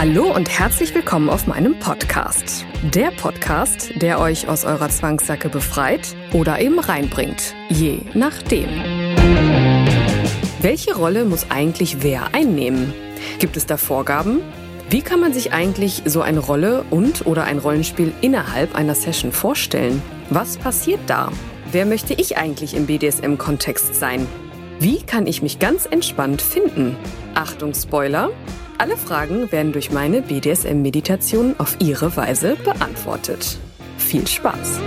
Hallo und herzlich willkommen auf meinem Podcast. Der Podcast, der euch aus eurer Zwangssacke befreit oder eben reinbringt. Je nachdem. Welche Rolle muss eigentlich wer einnehmen? Gibt es da Vorgaben? Wie kann man sich eigentlich so eine Rolle und oder ein Rollenspiel innerhalb einer Session vorstellen? Was passiert da? Wer möchte ich eigentlich im BDSM-Kontext sein? Wie kann ich mich ganz entspannt finden? Achtung, Spoiler! Alle Fragen werden durch meine BDSM-Meditation auf ihre Weise beantwortet. Viel Spaß!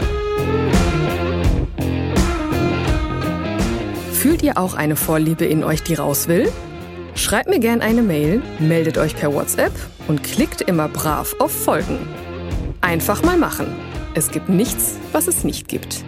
Fühlt ihr auch eine Vorliebe in euch, die raus will? Schreibt mir gerne eine Mail, meldet euch per WhatsApp und klickt immer brav auf Folgen. Einfach mal machen. Es gibt nichts, was es nicht gibt.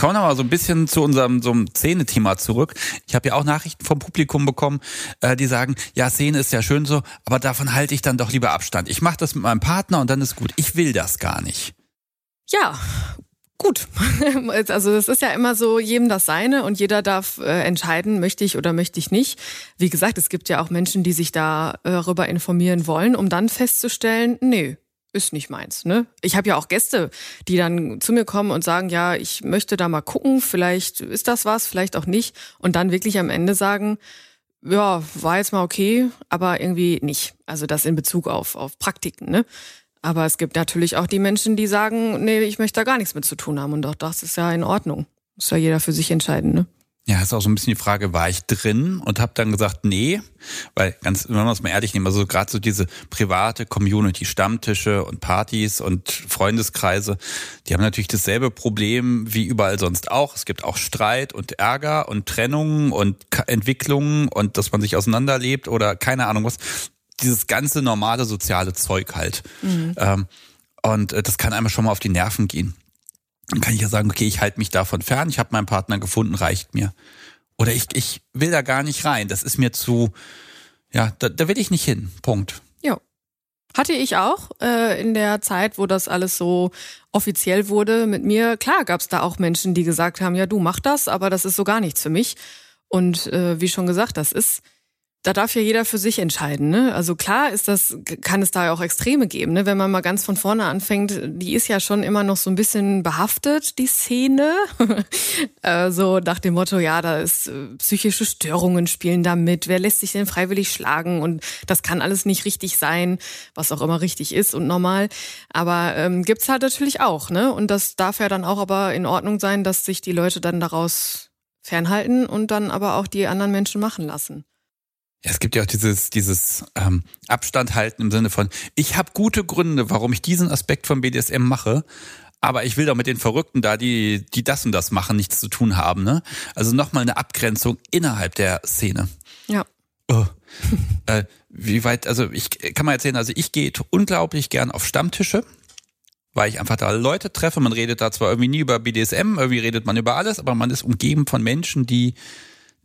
Komme noch mal so ein bisschen zu unserem so Szene-Thema zurück. Ich habe ja auch Nachrichten vom Publikum bekommen, äh, die sagen, ja, Szene ist ja schön so, aber davon halte ich dann doch lieber Abstand. Ich mache das mit meinem Partner und dann ist gut. Ich will das gar nicht. Ja, gut. Also es ist ja immer so, jedem das seine und jeder darf äh, entscheiden, möchte ich oder möchte ich nicht. Wie gesagt, es gibt ja auch Menschen, die sich darüber informieren wollen, um dann festzustellen, nee, ist nicht meins. Ne? Ich habe ja auch Gäste, die dann zu mir kommen und sagen, ja, ich möchte da mal gucken, vielleicht ist das was, vielleicht auch nicht. Und dann wirklich am Ende sagen, ja, war jetzt mal okay, aber irgendwie nicht. Also das in Bezug auf, auf Praktiken. Ne? Aber es gibt natürlich auch die Menschen, die sagen, nee, ich möchte da gar nichts mit zu tun haben. Und auch das ist ja in Ordnung. Muss ja jeder für sich entscheiden, ne? Ja, ist auch so ein bisschen die Frage, war ich drin und habe dann gesagt, nee, weil ganz, wenn wir es mal ehrlich nehmen, also gerade so diese private Community, Stammtische und Partys und Freundeskreise, die haben natürlich dasselbe Problem wie überall sonst auch. Es gibt auch Streit und Ärger und Trennungen und Entwicklungen und dass man sich auseinanderlebt oder keine Ahnung was. Dieses ganze normale soziale Zeug halt. Mhm. Ähm, und äh, das kann einmal schon mal auf die Nerven gehen dann kann ich ja sagen, okay, ich halte mich davon fern, ich habe meinen Partner gefunden, reicht mir. Oder ich, ich will da gar nicht rein, das ist mir zu, ja, da, da will ich nicht hin, Punkt. Ja. Hatte ich auch äh, in der Zeit, wo das alles so offiziell wurde mit mir. Klar gab es da auch Menschen, die gesagt haben, ja, du mach das, aber das ist so gar nichts für mich. Und äh, wie schon gesagt, das ist da darf ja jeder für sich entscheiden. Ne? Also klar ist das, kann es da ja auch Extreme geben. Ne? Wenn man mal ganz von vorne anfängt, die ist ja schon immer noch so ein bisschen behaftet, die Szene. so nach dem Motto, ja, da ist äh, psychische Störungen spielen da mit. Wer lässt sich denn freiwillig schlagen? Und das kann alles nicht richtig sein, was auch immer richtig ist und normal. Aber ähm, gibt's halt natürlich auch. Ne? Und das darf ja dann auch aber in Ordnung sein, dass sich die Leute dann daraus fernhalten und dann aber auch die anderen Menschen machen lassen. Ja, es gibt ja auch dieses, dieses ähm, Abstand halten im Sinne von, ich habe gute Gründe, warum ich diesen Aspekt von BDSM mache, aber ich will doch mit den Verrückten da, die, die das und das machen, nichts zu tun haben. Ne? Also nochmal eine Abgrenzung innerhalb der Szene. Ja. Oh. äh, wie weit, also ich kann mal erzählen, also ich gehe unglaublich gern auf Stammtische, weil ich einfach da Leute treffe. Man redet da zwar irgendwie nie über BDSM, irgendwie redet man über alles, aber man ist umgeben von Menschen, die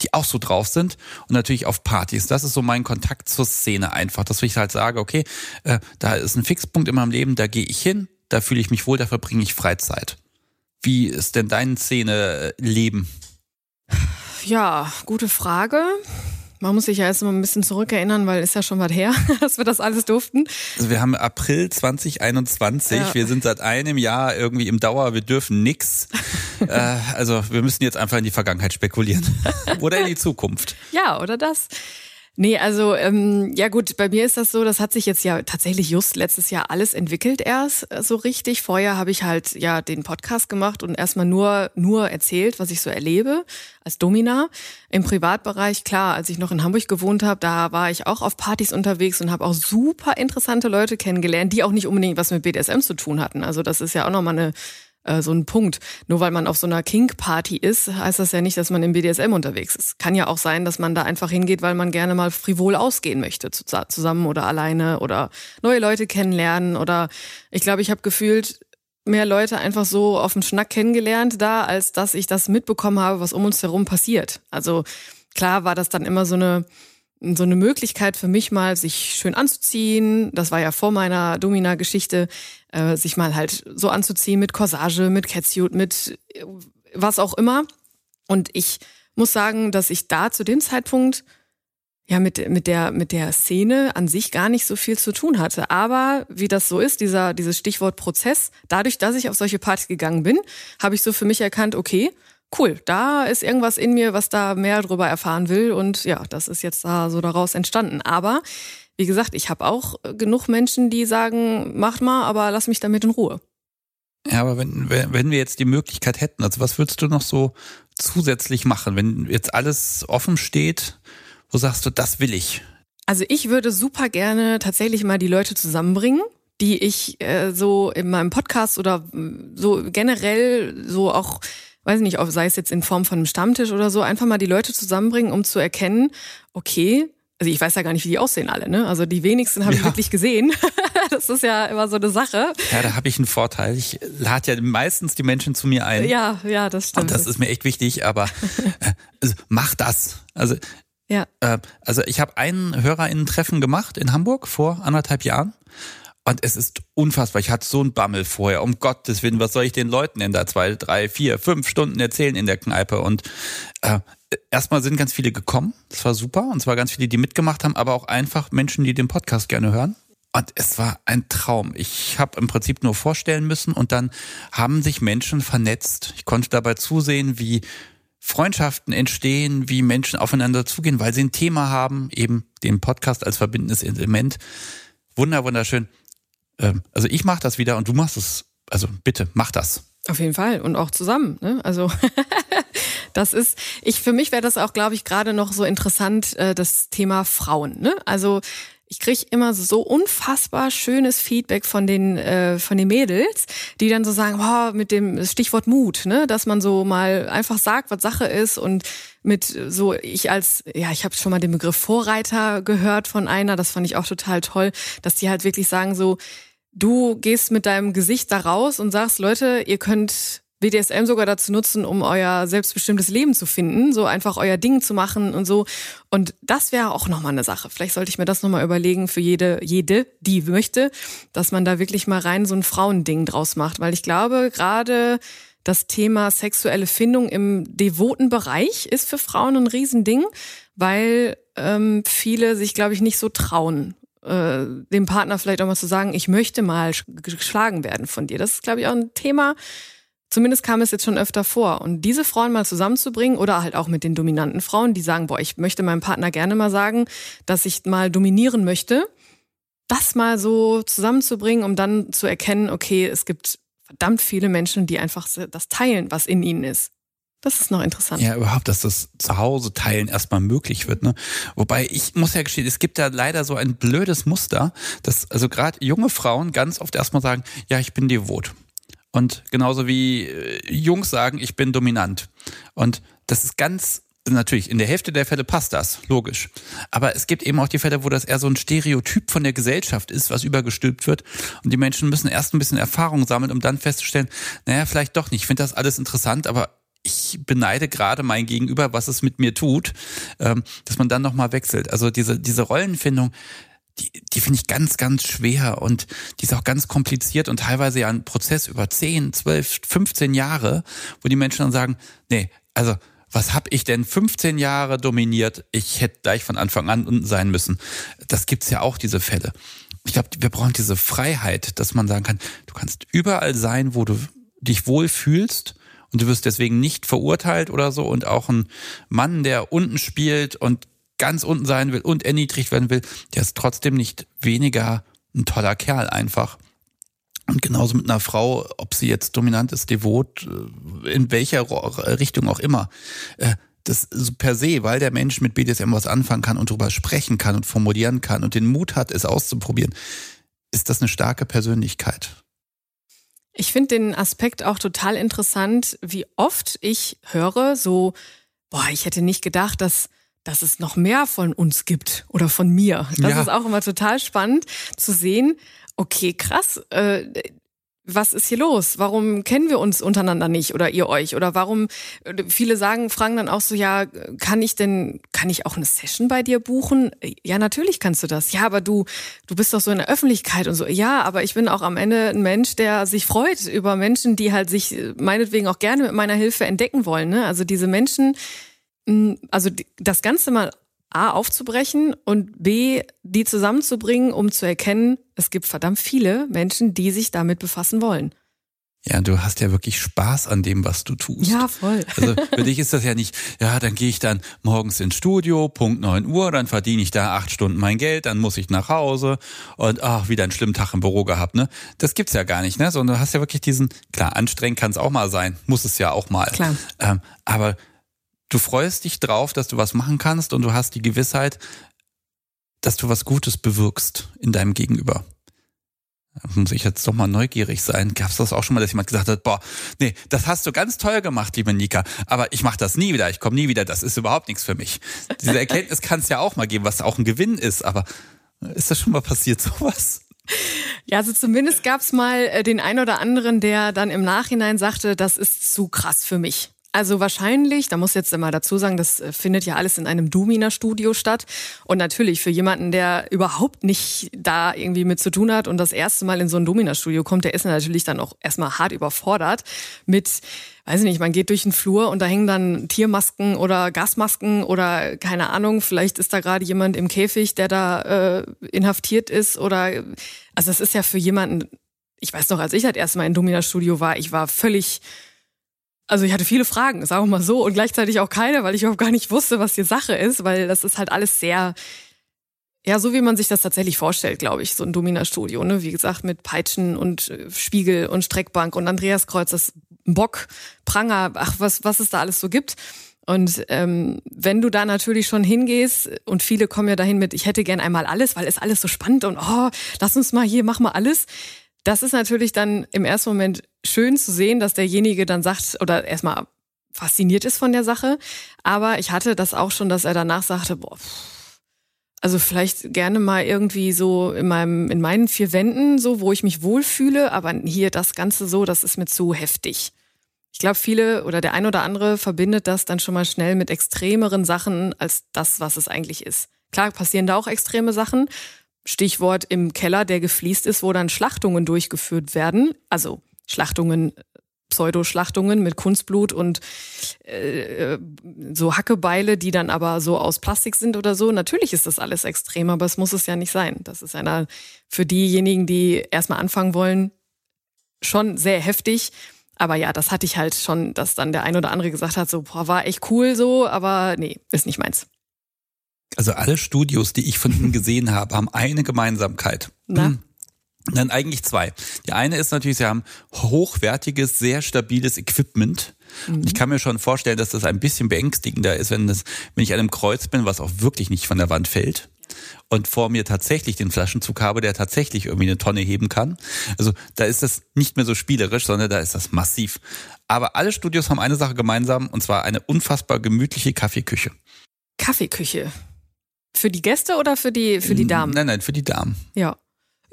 die auch so drauf sind und natürlich auf Partys. Das ist so mein Kontakt zur Szene einfach, dass ich halt sage, okay, äh, da ist ein Fixpunkt in meinem Leben, da gehe ich hin, da fühle ich mich wohl, da verbringe ich Freizeit. Wie ist denn dein Szene-Leben? Ja, gute Frage. Man muss sich ja erst mal ein bisschen zurückerinnern, weil ist ja schon was her, dass wir das alles durften. Also wir haben April 2021, ja. wir sind seit einem Jahr irgendwie im Dauer, wir dürfen nix. Äh, also wir müssen jetzt einfach in die Vergangenheit spekulieren. oder in die Zukunft. Ja, oder das. Nee, also ähm, ja gut, bei mir ist das so, das hat sich jetzt ja tatsächlich just letztes Jahr alles entwickelt erst äh, so richtig. Vorher habe ich halt ja den Podcast gemacht und erstmal nur nur erzählt, was ich so erlebe als Domina. Im Privatbereich, klar, als ich noch in Hamburg gewohnt habe, da war ich auch auf Partys unterwegs und habe auch super interessante Leute kennengelernt, die auch nicht unbedingt was mit BDSM zu tun hatten. Also das ist ja auch nochmal eine äh, so ein Punkt. Nur weil man auf so einer Kink-Party ist, heißt das ja nicht, dass man im BDSM unterwegs ist. Kann ja auch sein, dass man da einfach hingeht, weil man gerne mal frivol ausgehen möchte, zusammen oder alleine oder neue Leute kennenlernen. Oder ich glaube, ich habe gefühlt mehr Leute einfach so auf dem Schnack kennengelernt da, als dass ich das mitbekommen habe, was um uns herum passiert. Also klar war das dann immer so eine so eine Möglichkeit für mich mal, sich schön anzuziehen. Das war ja vor meiner Domina-Geschichte, äh, sich mal halt so anzuziehen mit Corsage, mit Catsuit, mit äh, was auch immer. Und ich muss sagen, dass ich da zu dem Zeitpunkt ja mit mit der mit der Szene an sich gar nicht so viel zu tun hatte, aber wie das so ist, dieser dieses Stichwort Prozess, dadurch, dass ich auf solche Partys gegangen bin, habe ich so für mich erkannt, okay, cool, da ist irgendwas in mir, was da mehr drüber erfahren will und ja, das ist jetzt da so daraus entstanden, aber wie gesagt, ich habe auch genug Menschen, die sagen, mach mal, aber lass mich damit in Ruhe. Ja, aber wenn, wenn wir jetzt die Möglichkeit hätten, also was würdest du noch so zusätzlich machen, wenn jetzt alles offen steht, wo sagst du, das will ich? Also ich würde super gerne tatsächlich mal die Leute zusammenbringen, die ich äh, so in meinem Podcast oder so generell so auch weiß nicht, sei es jetzt in Form von einem Stammtisch oder so, einfach mal die Leute zusammenbringen, um zu erkennen, okay, also ich weiß ja gar nicht, wie die aussehen alle, ne? Also die wenigsten habe ja. ich wirklich gesehen. das ist ja immer so eine Sache. Ja, da habe ich einen Vorteil. Ich lade ja meistens die Menschen zu mir ein. Ja, ja, das stimmt. Und das ist mir echt wichtig, aber äh, also mach das. Also ja. Äh, also ich habe einen HörerInnen-Treffen gemacht in Hamburg vor anderthalb Jahren. Und es ist unfassbar. Ich hatte so einen Bammel vorher. Um Gottes Willen, was soll ich den Leuten denn da zwei, drei, vier, fünf Stunden erzählen in der Kneipe? Und äh, erstmal sind ganz viele gekommen. Das war super. Und zwar ganz viele, die mitgemacht haben, aber auch einfach Menschen, die den Podcast gerne hören. Und es war ein Traum. Ich habe im Prinzip nur vorstellen müssen und dann haben sich Menschen vernetzt. Ich konnte dabei zusehen, wie Freundschaften entstehen, wie Menschen aufeinander zugehen, weil sie ein Thema haben, eben den Podcast als verbindendes Element. Wunder, wunderschön. Ähm, also ich mache das wieder und du machst es. Also bitte, mach das. Auf jeden Fall und auch zusammen. Ne? Also das ist, ich für mich wäre das auch, glaube ich, gerade noch so interessant äh, das Thema Frauen. Ne? Also ich krieg immer so unfassbar schönes Feedback von den äh, von den Mädels, die dann so sagen, boah, mit dem Stichwort Mut, ne, dass man so mal einfach sagt, was Sache ist und mit so ich als ja, ich habe schon mal den Begriff Vorreiter gehört von einer, das fand ich auch total toll, dass die halt wirklich sagen so, du gehst mit deinem Gesicht da raus und sagst, Leute, ihr könnt BDSM sogar dazu nutzen, um euer selbstbestimmtes Leben zu finden, so einfach euer Ding zu machen und so. Und das wäre auch nochmal eine Sache. Vielleicht sollte ich mir das nochmal überlegen für jede, jede, die möchte, dass man da wirklich mal rein so ein Frauending draus macht. Weil ich glaube, gerade das Thema sexuelle Findung im devoten Bereich ist für Frauen ein Riesending, weil ähm, viele sich, glaube ich, nicht so trauen äh, dem Partner vielleicht auch mal zu sagen, ich möchte mal geschlagen werden von dir. Das ist, glaube ich, auch ein Thema. Zumindest kam es jetzt schon öfter vor. Und diese Frauen mal zusammenzubringen oder halt auch mit den dominanten Frauen, die sagen, boah, ich möchte meinem Partner gerne mal sagen, dass ich mal dominieren möchte, das mal so zusammenzubringen, um dann zu erkennen, okay, es gibt verdammt viele Menschen, die einfach das teilen, was in ihnen ist. Das ist noch interessant. Ja, überhaupt, dass das zu Hause teilen erstmal möglich wird. Ne? Wobei ich muss ja gestehen, es gibt da leider so ein blödes Muster, dass also gerade junge Frauen ganz oft erstmal sagen, ja, ich bin devot. Und genauso wie äh, Jungs sagen, ich bin dominant. Und das ist ganz natürlich, in der Hälfte der Fälle passt das, logisch. Aber es gibt eben auch die Fälle, wo das eher so ein Stereotyp von der Gesellschaft ist, was übergestülpt wird. Und die Menschen müssen erst ein bisschen Erfahrung sammeln, um dann festzustellen, naja, vielleicht doch nicht. Ich finde das alles interessant, aber ich beneide gerade mein Gegenüber, was es mit mir tut, ähm, dass man dann nochmal wechselt. Also diese, diese Rollenfindung, die, die finde ich ganz, ganz schwer und die ist auch ganz kompliziert und teilweise ja ein Prozess über 10, 12, 15 Jahre, wo die Menschen dann sagen, nee, also was habe ich denn 15 Jahre dominiert? Ich hätte gleich von Anfang an unten sein müssen. Das gibt's ja auch, diese Fälle. Ich glaube, wir brauchen diese Freiheit, dass man sagen kann, du kannst überall sein, wo du dich wohl fühlst und du wirst deswegen nicht verurteilt oder so und auch ein Mann, der unten spielt und ganz unten sein will und erniedrigt werden will, der ist trotzdem nicht weniger ein toller Kerl einfach. Und genauso mit einer Frau, ob sie jetzt dominant ist, devot, äh, in welcher Richtung auch immer. Äh, das per se, weil der Mensch mit BDSM was anfangen kann und darüber sprechen kann und formulieren kann und den Mut hat, es auszuprobieren, ist das eine starke Persönlichkeit. Ich finde den Aspekt auch total interessant, wie oft ich höre, so, boah, ich hätte nicht gedacht, dass dass es noch mehr von uns gibt oder von mir. Das ja. ist auch immer total spannend zu sehen. Okay, krass. Äh, was ist hier los? Warum kennen wir uns untereinander nicht oder ihr euch? Oder warum, viele sagen, fragen dann auch so, ja, kann ich denn, kann ich auch eine Session bei dir buchen? Ja, natürlich kannst du das. Ja, aber du, du bist doch so in der Öffentlichkeit und so. Ja, aber ich bin auch am Ende ein Mensch, der sich freut über Menschen, die halt sich meinetwegen auch gerne mit meiner Hilfe entdecken wollen. Ne? Also diese Menschen, also das Ganze mal A aufzubrechen und B die zusammenzubringen, um zu erkennen, es gibt verdammt viele Menschen, die sich damit befassen wollen. Ja, du hast ja wirklich Spaß an dem, was du tust. Ja, voll. Also für dich ist das ja nicht, ja, dann gehe ich dann morgens ins Studio, Punkt neun Uhr, dann verdiene ich da acht Stunden mein Geld, dann muss ich nach Hause und ach, wieder einen schlimmen Tag im Büro gehabt, ne? Das gibt's ja gar nicht, ne? Sondern du hast ja wirklich diesen, klar, anstrengend kann es auch mal sein, muss es ja auch mal. Klar. Ähm, aber du freust dich drauf, dass du was machen kannst und du hast die Gewissheit, dass du was Gutes bewirkst in deinem Gegenüber. Da muss ich jetzt doch mal neugierig sein. Gab es das auch schon mal, dass jemand gesagt hat, boah, nee, das hast du ganz toll gemacht, liebe Nika, aber ich mache das nie wieder, ich komme nie wieder, das ist überhaupt nichts für mich. Diese Erkenntnis kann es ja auch mal geben, was auch ein Gewinn ist, aber ist das schon mal passiert, sowas? Ja, also zumindest gab es mal äh, den ein oder anderen, der dann im Nachhinein sagte, das ist zu krass für mich. Also wahrscheinlich, da muss jetzt immer dazu sagen, das äh, findet ja alles in einem Dumina-Studio statt. Und natürlich für jemanden, der überhaupt nicht da irgendwie mit zu tun hat und das erste Mal in so ein Dumina-Studio kommt, der ist natürlich dann auch erstmal hart überfordert mit, weiß ich nicht, man geht durch den Flur und da hängen dann Tiermasken oder Gasmasken oder keine Ahnung, vielleicht ist da gerade jemand im Käfig, der da äh, inhaftiert ist oder, also es ist ja für jemanden, ich weiß noch, als ich das erste Mal in Dumina-Studio war, ich war völlig also ich hatte viele Fragen, sagen wir mal so, und gleichzeitig auch keine, weil ich überhaupt gar nicht wusste, was die Sache ist, weil das ist halt alles sehr, ja, so wie man sich das tatsächlich vorstellt, glaube ich, so ein Domina-Studio, ne? Wie gesagt, mit Peitschen und äh, Spiegel und Streckbank und Andreaskreuz, das Bock, Pranger, ach, was, was es da alles so gibt. Und ähm, wenn du da natürlich schon hingehst, und viele kommen ja dahin mit, ich hätte gern einmal alles, weil es alles so spannend und oh, lass uns mal hier, mach mal alles das ist natürlich dann im ersten Moment schön zu sehen, dass derjenige dann sagt oder erstmal fasziniert ist von der Sache. Aber ich hatte das auch schon, dass er danach sagte, boah, also vielleicht gerne mal irgendwie so in meinem, in meinen vier Wänden, so, wo ich mich wohlfühle, aber hier das Ganze so, das ist mir zu heftig. Ich glaube, viele oder der ein oder andere verbindet das dann schon mal schnell mit extremeren Sachen als das, was es eigentlich ist. Klar passieren da auch extreme Sachen, Stichwort im Keller, der gefliest ist, wo dann Schlachtungen durchgeführt werden. Also Schlachtungen, Pseudoschlachtungen mit Kunstblut und äh, so Hackebeile, die dann aber so aus Plastik sind oder so. Natürlich ist das alles extrem, aber es muss es ja nicht sein. Das ist einer für diejenigen, die erstmal anfangen wollen, schon sehr heftig. Aber ja, das hatte ich halt schon, dass dann der ein oder andere gesagt hat, so, boah, war echt cool so, aber nee, ist nicht meins. Also alle Studios, die ich von ihm gesehen habe, haben eine Gemeinsamkeit. Na? Dann eigentlich zwei. Die eine ist natürlich, sie haben hochwertiges, sehr stabiles Equipment. Mhm. Ich kann mir schon vorstellen, dass das ein bisschen beängstigender ist, wenn das, wenn ich an einem Kreuz bin, was auch wirklich nicht von der Wand fällt und vor mir tatsächlich den Flaschenzug habe, der tatsächlich irgendwie eine Tonne heben kann. Also da ist das nicht mehr so spielerisch, sondern da ist das massiv. Aber alle Studios haben eine Sache gemeinsam und zwar eine unfassbar gemütliche Kaffeeküche. Kaffeeküche. Für die Gäste oder für die, für die Damen? Nein, nein, für die Damen. Ja.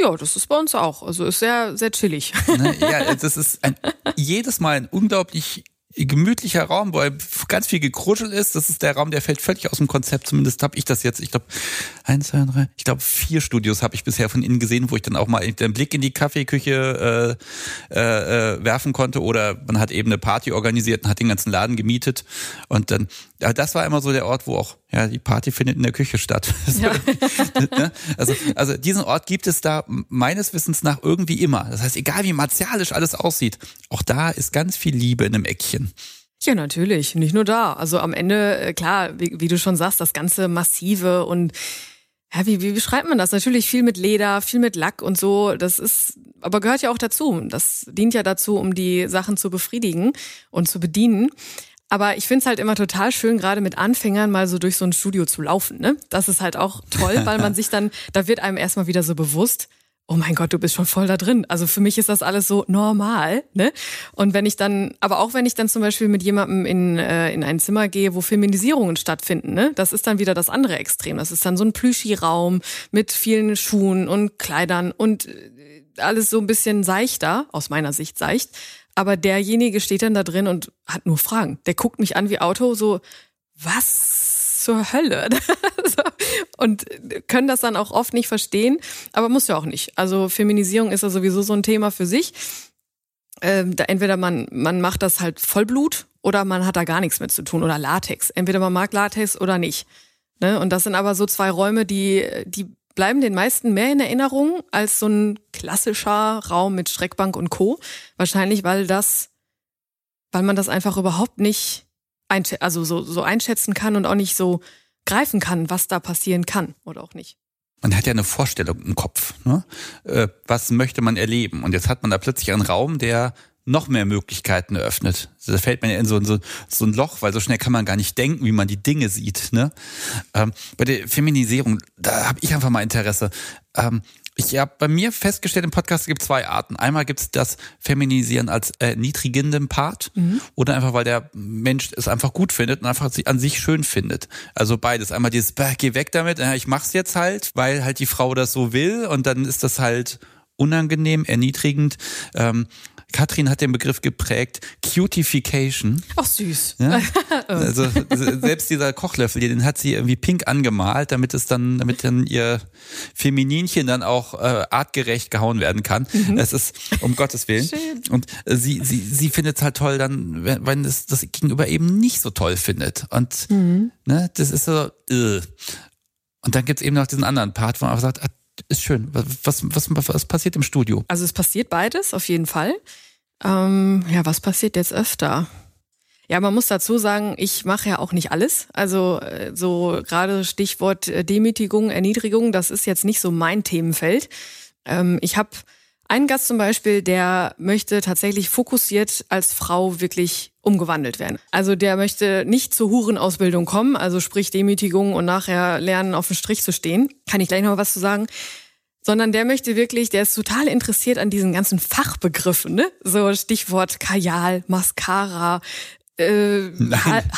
Ja, das ist bei uns auch. Also ist sehr, sehr chillig. Ne, ja, das ist ein, jedes Mal ein unglaublich gemütlicher Raum, wo ganz viel gekruschelt ist. Das ist der Raum, der fällt völlig aus dem Konzept. Zumindest habe ich das jetzt. Ich glaube, eins, zwei, drei, ich glaube, vier Studios habe ich bisher von innen gesehen, wo ich dann auch mal den Blick in die Kaffeeküche äh, äh, äh, werfen konnte. Oder man hat eben eine Party organisiert und hat den ganzen Laden gemietet. Und dann, ja, das war immer so der Ort, wo auch, ja, die Party findet in der Küche statt. Ja. Ne? also, also diesen Ort gibt es da meines Wissens nach irgendwie immer. Das heißt, egal wie martialisch alles aussieht, auch da ist ganz viel Liebe in einem Eckchen. Ja, natürlich. Nicht nur da. Also am Ende, äh, klar, wie, wie du schon sagst, das ganze Massive und ja, wie, wie beschreibt man das? Natürlich viel mit Leder, viel mit Lack und so. Das ist, aber gehört ja auch dazu. Das dient ja dazu, um die Sachen zu befriedigen und zu bedienen. Aber ich find's halt immer total schön, gerade mit Anfängern mal so durch so ein Studio zu laufen. Ne? Das ist halt auch toll, weil man sich dann, da wird einem erstmal wieder so bewusst, oh mein Gott, du bist schon voll da drin. Also für mich ist das alles so normal. Ne? Und wenn ich dann, aber auch wenn ich dann zum Beispiel mit jemandem in, äh, in ein Zimmer gehe, wo Feminisierungen stattfinden, ne? das ist dann wieder das andere Extrem. Das ist dann so ein Plüschi-Raum mit vielen Schuhen und Kleidern und äh, alles so ein bisschen seichter, aus meiner Sicht seicht. Aber derjenige steht dann da drin und hat nur Fragen. Der guckt mich an wie Auto, so, was zur Hölle? und können das dann auch oft nicht verstehen, aber muss ja auch nicht. Also Feminisierung ist ja sowieso so ein Thema für sich. Ähm, da entweder man, man macht das halt Vollblut oder man hat da gar nichts mit zu tun oder Latex. Entweder man mag Latex oder nicht. Ne? Und das sind aber so zwei Räume, die, die bleiben den meisten mehr in Erinnerung als so ein klassischer Raum mit Streckbank und Co. Wahrscheinlich, weil das, weil man das einfach überhaupt nicht also so, so einschätzen kann und auch nicht so greifen kann, was da passieren kann oder auch nicht. Man hat ja eine Vorstellung im Kopf, ne? Äh, was möchte man erleben? Und jetzt hat man da plötzlich einen Raum, der noch mehr Möglichkeiten eröffnet. Da fällt man ja in so, so, so ein Loch, weil so schnell kann man gar nicht denken, wie man die Dinge sieht. Ne? Ähm, bei der Feminisierung, da habe ich einfach mal Interesse. Ähm, ich habe bei mir festgestellt, im Podcast gibt zwei Arten. Einmal gibt es das Feminisieren als äh, Part mhm. oder einfach, weil der Mensch es einfach gut findet und einfach an sich schön findet. Also beides. Einmal dieses, bah, geh weg damit, ja, ich mach's jetzt halt, weil halt die Frau das so will und dann ist das halt unangenehm, erniedrigend. Ähm, Katrin hat den Begriff geprägt, Cutification. Ach süß. Ja? Also selbst dieser Kochlöffel, den hat sie irgendwie pink angemalt, damit es dann, damit dann ihr Femininchen dann auch äh, artgerecht gehauen werden kann. Mhm. Es ist um Gottes Willen. Schön. Und äh, sie, sie, sie findet es halt toll, dann, wenn, wenn es das Gegenüber eben nicht so toll findet. Und mhm. ne, das ist so. Äh. Und dann gibt's eben noch diesen anderen Part, wo man einfach sagt, ah, ist schön. Was, was, was passiert im Studio? Also es passiert beides, auf jeden Fall. Ähm, ja, was passiert jetzt öfter? Ja, man muss dazu sagen, ich mache ja auch nicht alles. Also äh, so gerade Stichwort äh, Demütigung, Erniedrigung, das ist jetzt nicht so mein Themenfeld. Ähm, ich habe einen Gast zum Beispiel, der möchte tatsächlich fokussiert als Frau wirklich umgewandelt werden. Also der möchte nicht zur Hurenausbildung kommen, also sprich Demütigung und nachher lernen, auf dem Strich zu stehen. Kann ich gleich noch was zu sagen sondern der möchte wirklich, der ist total interessiert an diesen ganzen Fachbegriffen, ne? So Stichwort Kajal, Mascara, äh,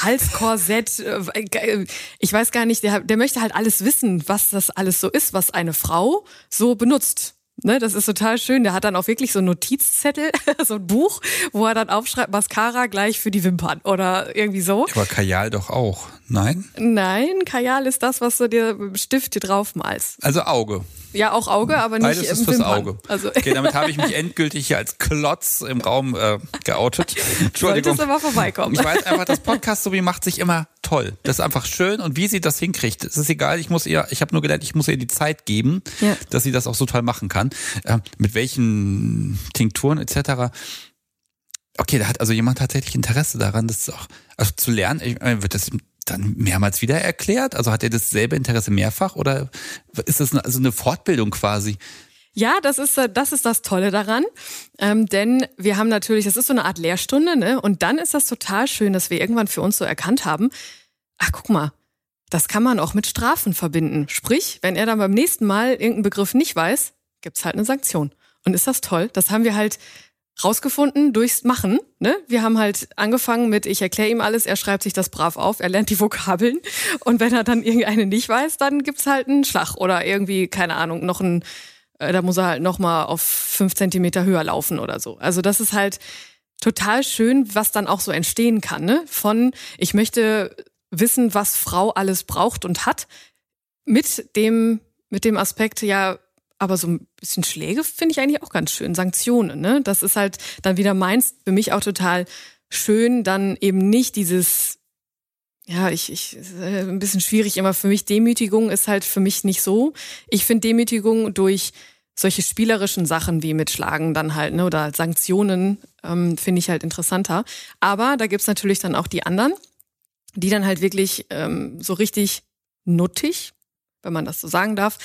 Halskorsett, äh, ich weiß gar nicht, der, der möchte halt alles wissen, was das alles so ist, was eine Frau so benutzt. Ne, das ist total schön. Der hat dann auch wirklich so einen Notizzettel, so ein Buch, wo er dann aufschreibt, Mascara gleich für die Wimpern oder irgendwie so. Aber Kajal doch auch, nein? Nein, Kajal ist das, was du dir mit dem Stift hier drauf malst. Also Auge. Ja, auch Auge, aber nicht Beides ist fürs Wimpern. Auge. Also okay, damit habe ich mich endgültig hier als Klotz im Raum äh, geoutet. Entschuldigung. Solltest aber vorbeikommen. Ich weiß einfach, das Podcast Sobi macht sich immer toll. Das ist einfach schön und wie sie das hinkriegt, es ist egal. Ich muss ihr, ich habe nur gelernt, ich muss ihr die Zeit geben, ja. dass sie das auch so toll machen kann. Äh, mit welchen Tinkturen etc. Okay, da hat also jemand tatsächlich Interesse daran, das auch also zu lernen. Ich, äh, wird das dann mehrmals wieder erklärt? Also hat er dasselbe Interesse mehrfach oder ist das eine, also eine Fortbildung quasi? Ja, das ist äh, das ist das Tolle daran, ähm, denn wir haben natürlich, das ist so eine Art Lehrstunde, ne? Und dann ist das total schön, dass wir irgendwann für uns so erkannt haben. Ach, guck mal, das kann man auch mit Strafen verbinden. Sprich, wenn er dann beim nächsten Mal irgendeinen Begriff nicht weiß, gibt's halt eine Sanktion. Und ist das toll? Das haben wir halt rausgefunden durchs Machen. Ne? Wir haben halt angefangen mit, ich erkläre ihm alles, er schreibt sich das brav auf, er lernt die Vokabeln und wenn er dann irgendeine nicht weiß, dann gibt's halt einen Schlag oder irgendwie, keine Ahnung, noch ein, äh, da muss er halt nochmal auf fünf Zentimeter höher laufen oder so. Also das ist halt total schön, was dann auch so entstehen kann. Ne? Von, ich möchte wissen, was Frau alles braucht und hat, mit dem, mit dem Aspekt, ja, aber so ein bisschen Schläge finde ich eigentlich auch ganz schön. Sanktionen, ne? Das ist halt dann wieder meins, für mich auch total schön, dann eben nicht dieses, ja, ich, ich, äh, ein bisschen schwierig immer für mich. Demütigung ist halt für mich nicht so. Ich finde Demütigung durch solche spielerischen Sachen wie mit Schlagen dann halt, ne, oder Sanktionen, ähm, finde ich halt interessanter. Aber da gibt's natürlich dann auch die anderen, die dann halt wirklich ähm, so richtig nuttig, wenn man das so sagen darf,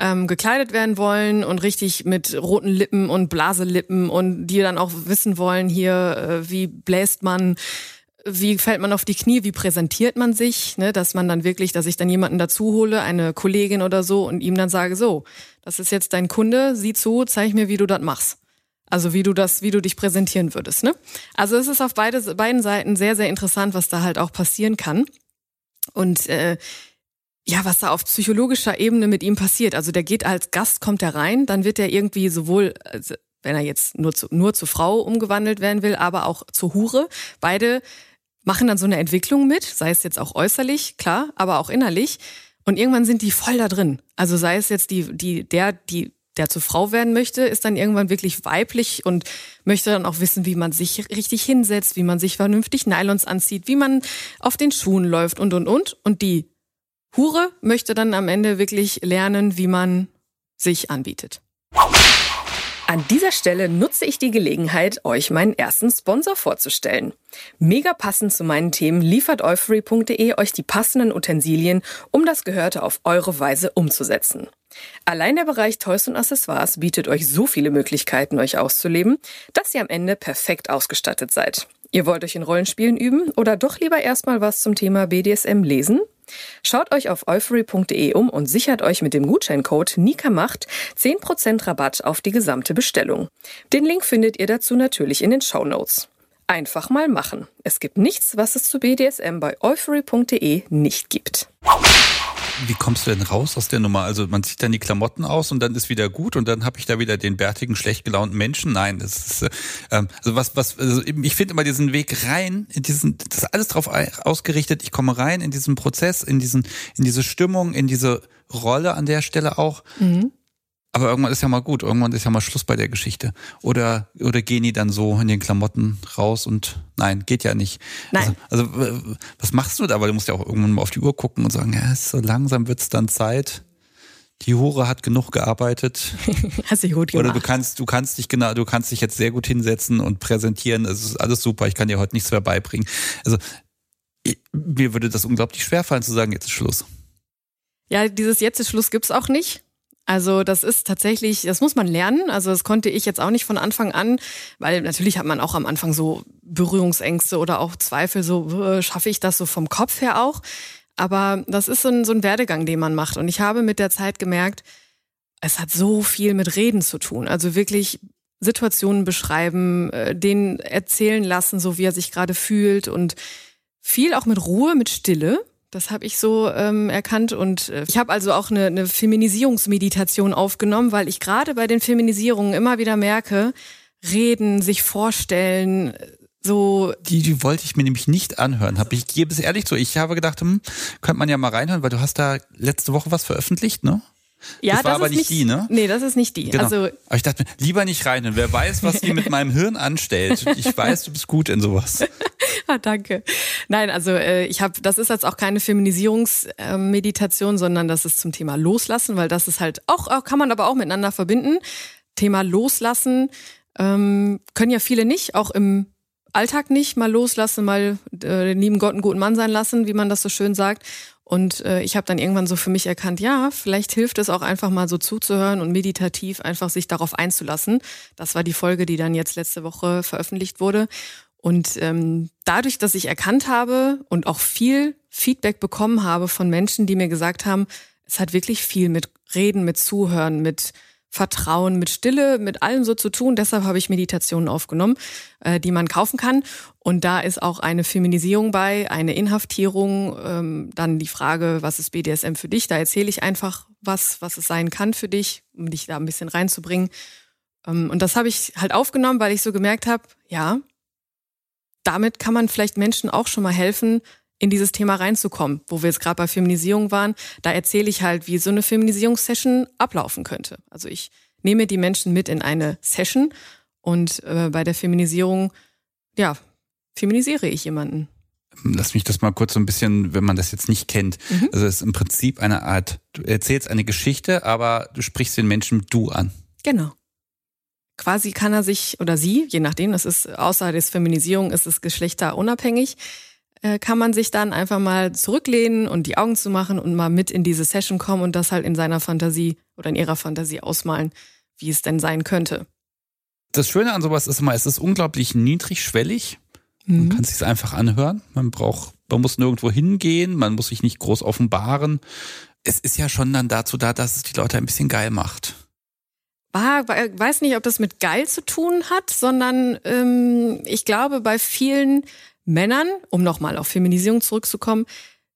ähm, gekleidet werden wollen und richtig mit roten Lippen und Blaselippen und die dann auch wissen wollen, hier, äh, wie bläst man, wie fällt man auf die Knie, wie präsentiert man sich, ne, dass man dann wirklich, dass ich dann jemanden dazu hole, eine Kollegin oder so und ihm dann sage, so, das ist jetzt dein Kunde, sieh zu, zeig mir, wie du das machst. Also wie du das, wie du dich präsentieren würdest, ne? Also es ist auf beide, beiden Seiten sehr, sehr interessant, was da halt auch passieren kann. Und äh, ja, was da auf psychologischer Ebene mit ihm passiert. Also der geht als Gast, kommt er rein, dann wird er irgendwie sowohl, also wenn er jetzt nur zu, nur zu Frau umgewandelt werden will, aber auch zur Hure. Beide machen dann so eine Entwicklung mit, sei es jetzt auch äußerlich, klar, aber auch innerlich. Und irgendwann sind die voll da drin. Also sei es jetzt die, die, der, die, der zur Frau werden möchte, ist dann irgendwann wirklich weiblich und möchte dann auch wissen, wie man sich richtig hinsetzt, wie man sich vernünftig Nylons anzieht, wie man auf den Schuhen läuft und, und, und. Und die Hure möchte dann am Ende wirklich lernen, wie man sich anbietet. An dieser Stelle nutze ich die Gelegenheit, euch meinen ersten Sponsor vorzustellen. Mega passend zu meinen Themen liefert euphory.de euch die passenden Utensilien, um das Gehörte auf eure Weise umzusetzen. Allein der Bereich Toys und Accessoires bietet euch so viele Möglichkeiten, euch auszuleben, dass ihr am Ende perfekt ausgestattet seid. Ihr wollt euch in Rollenspielen üben oder doch lieber erstmal was zum Thema BDSM lesen? Schaut euch auf euphory.de um und sichert euch mit dem Gutscheincode NIKAMACHT 10% Rabatt auf die gesamte Bestellung. Den Link findet ihr dazu natürlich in den Show Notes. Einfach mal machen. Es gibt nichts, was es zu BDSM bei euphory.de nicht gibt. Wie kommst du denn raus aus der Nummer? Also man zieht dann die Klamotten aus und dann ist wieder gut und dann habe ich da wieder den bärtigen, schlecht gelaunten Menschen. Nein, das ist äh, ähm, also was, was, also ich finde immer diesen Weg rein, in diesen, das ist alles drauf ausgerichtet. Ich komme rein in diesen Prozess, in diesen, in diese Stimmung, in diese Rolle an der Stelle auch. Mhm. Aber irgendwann ist ja mal gut, irgendwann ist ja mal Schluss bei der Geschichte. Oder, oder gehen die dann so in den Klamotten raus und nein, geht ja nicht. Nein. Also, also was machst du da? Weil du musst ja auch irgendwann mal auf die Uhr gucken und sagen, ja, so langsam wird's dann Zeit. Die Hure hat genug gearbeitet. Hast du gut gemacht. Oder du kannst, du kannst dich genau, du kannst dich jetzt sehr gut hinsetzen und präsentieren. Es ist alles super. Ich kann dir heute nichts mehr beibringen. Also, mir würde das unglaublich schwer fallen zu sagen, jetzt ist Schluss. Ja, dieses Jetzt ist Schluss gibt's auch nicht. Also das ist tatsächlich, das muss man lernen. Also das konnte ich jetzt auch nicht von Anfang an, weil natürlich hat man auch am Anfang so Berührungsängste oder auch Zweifel, so schaffe ich das so vom Kopf her auch. Aber das ist so ein, so ein Werdegang, den man macht. Und ich habe mit der Zeit gemerkt, es hat so viel mit Reden zu tun. Also wirklich Situationen beschreiben, äh, den erzählen lassen, so wie er sich gerade fühlt und viel auch mit Ruhe, mit Stille. Das habe ich so ähm, erkannt und äh, ich habe also auch eine, eine Feminisierungsmeditation aufgenommen, weil ich gerade bei den Feminisierungen immer wieder merke, reden, sich vorstellen, so. Die, die wollte ich mir nämlich nicht anhören. Hab ich gebe es ehrlich zu. Ich habe gedacht, hm, könnte man ja mal reinhören, weil du hast da letzte Woche was veröffentlicht, ne? Ja, das war das aber nicht die, ne? Nee, das ist nicht die. Genau. Also, aber ich dachte mir, lieber nicht rein. Und wer weiß, was die mit meinem Hirn anstellt. Ich weiß, du bist gut in sowas. ah, danke. Nein, also äh, ich habe, das ist jetzt auch keine Feminisierungsmeditation, äh, sondern das ist zum Thema Loslassen, weil das ist halt auch, auch kann man aber auch miteinander verbinden. Thema Loslassen ähm, können ja viele nicht, auch im Alltag nicht mal loslassen, mal äh, den lieben Gott einen guten Mann sein lassen, wie man das so schön sagt. Und äh, ich habe dann irgendwann so für mich erkannt, ja, vielleicht hilft es auch einfach mal so zuzuhören und meditativ einfach sich darauf einzulassen. Das war die Folge, die dann jetzt letzte Woche veröffentlicht wurde. Und ähm, dadurch, dass ich erkannt habe und auch viel Feedback bekommen habe von Menschen, die mir gesagt haben, es hat wirklich viel mit Reden, mit Zuhören, mit Vertrauen, mit Stille, mit allem so zu tun. Deshalb habe ich Meditationen aufgenommen, äh, die man kaufen kann. Und da ist auch eine Feminisierung bei, eine Inhaftierung, ähm, dann die Frage, was ist BDSM für dich? Da erzähle ich einfach was, was es sein kann für dich, um dich da ein bisschen reinzubringen. Ähm, und das habe ich halt aufgenommen, weil ich so gemerkt habe, ja, damit kann man vielleicht Menschen auch schon mal helfen, in dieses Thema reinzukommen, wo wir jetzt gerade bei Feminisierung waren, da erzähle ich halt, wie so eine Feminisierungssession ablaufen könnte. Also ich nehme die Menschen mit in eine Session und äh, bei der Feminisierung, ja, feminisiere ich jemanden. Lass mich das mal kurz so ein bisschen, wenn man das jetzt nicht kennt. Mhm. Also es ist im Prinzip eine Art, du erzählst eine Geschichte, aber du sprichst den Menschen du an. Genau. Quasi kann er sich oder sie, je nachdem, das ist außer des Feminisierung ist es geschlechterunabhängig, äh, kann man sich dann einfach mal zurücklehnen und die Augen zu machen und mal mit in diese Session kommen und das halt in seiner Fantasie oder in ihrer Fantasie ausmalen, wie es denn sein könnte. Das Schöne an sowas ist immer, es ist unglaublich niedrigschwellig. Man mhm. kann es sich einfach anhören. Man braucht, man muss nirgendwo hingehen, man muss sich nicht groß offenbaren. Es ist ja schon dann dazu da, dass es die Leute ein bisschen geil macht. War, weiß nicht, ob das mit geil zu tun hat, sondern ähm, ich glaube, bei vielen Männern, um nochmal auf Feminisierung zurückzukommen,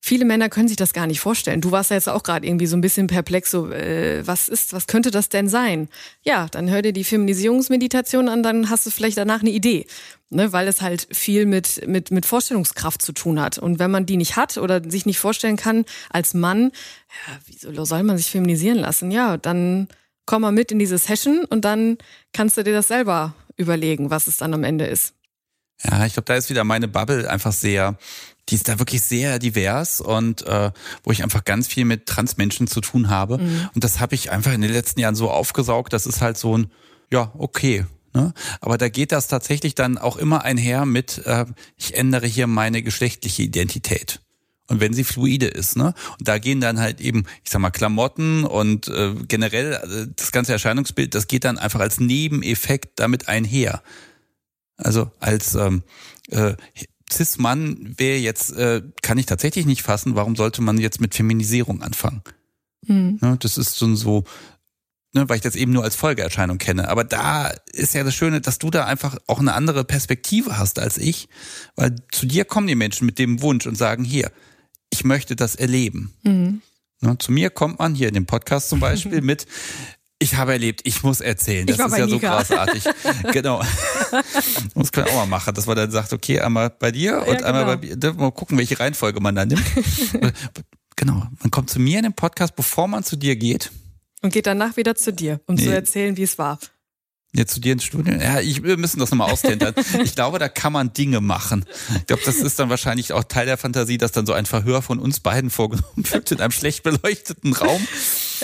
viele Männer können sich das gar nicht vorstellen. Du warst ja jetzt auch gerade irgendwie so ein bisschen perplex, so, äh, was ist, was könnte das denn sein? Ja, dann hör dir die Feminisierungsmeditation an, dann hast du vielleicht danach eine Idee. Ne, weil es halt viel mit, mit, mit Vorstellungskraft zu tun hat. Und wenn man die nicht hat oder sich nicht vorstellen kann als Mann, ja, wieso soll man sich feminisieren lassen? Ja, dann komm mal mit in diese Session und dann kannst du dir das selber überlegen, was es dann am Ende ist. Ja, ich glaube, da ist wieder meine Bubble einfach sehr, die ist da wirklich sehr divers und äh, wo ich einfach ganz viel mit Transmenschen zu tun habe. Mhm. Und das habe ich einfach in den letzten Jahren so aufgesaugt, das ist halt so ein, ja, okay. Ne? Aber da geht das tatsächlich dann auch immer einher mit, äh, ich ändere hier meine geschlechtliche Identität. Und wenn sie fluide ist, ne? Und da gehen dann halt eben, ich sag mal, Klamotten und äh, generell äh, das ganze Erscheinungsbild, das geht dann einfach als Nebeneffekt damit einher. Also als ähm, äh, Cis-Mann wäre jetzt, äh, kann ich tatsächlich nicht fassen, warum sollte man jetzt mit Feminisierung anfangen? Mhm. Ja, das ist so, so ne, weil ich das eben nur als Folgeerscheinung kenne. Aber da ist ja das Schöne, dass du da einfach auch eine andere Perspektive hast als ich, weil zu dir kommen die Menschen mit dem Wunsch und sagen, hier, ich möchte das erleben. Mhm. Ne, zu mir kommt man hier in dem Podcast zum Beispiel mit, ich habe erlebt, ich muss erzählen. Das ist ja so großartig. genau. Das können auch mal machen, dass man dann sagt, okay, einmal bei dir und ja, einmal genau. bei mir. Mal gucken, welche Reihenfolge man da nimmt. genau. Man kommt zu mir in den Podcast, bevor man zu dir geht. Und geht danach wieder zu dir, um nee. zu erzählen, wie es war. Jetzt zu dir ins Studio? Ja, ich, wir müssen das nochmal austendern. ich glaube, da kann man Dinge machen. Ich glaube, das ist dann wahrscheinlich auch Teil der Fantasie, dass dann so ein Verhör von uns beiden vorgenommen wird in einem schlecht beleuchteten Raum.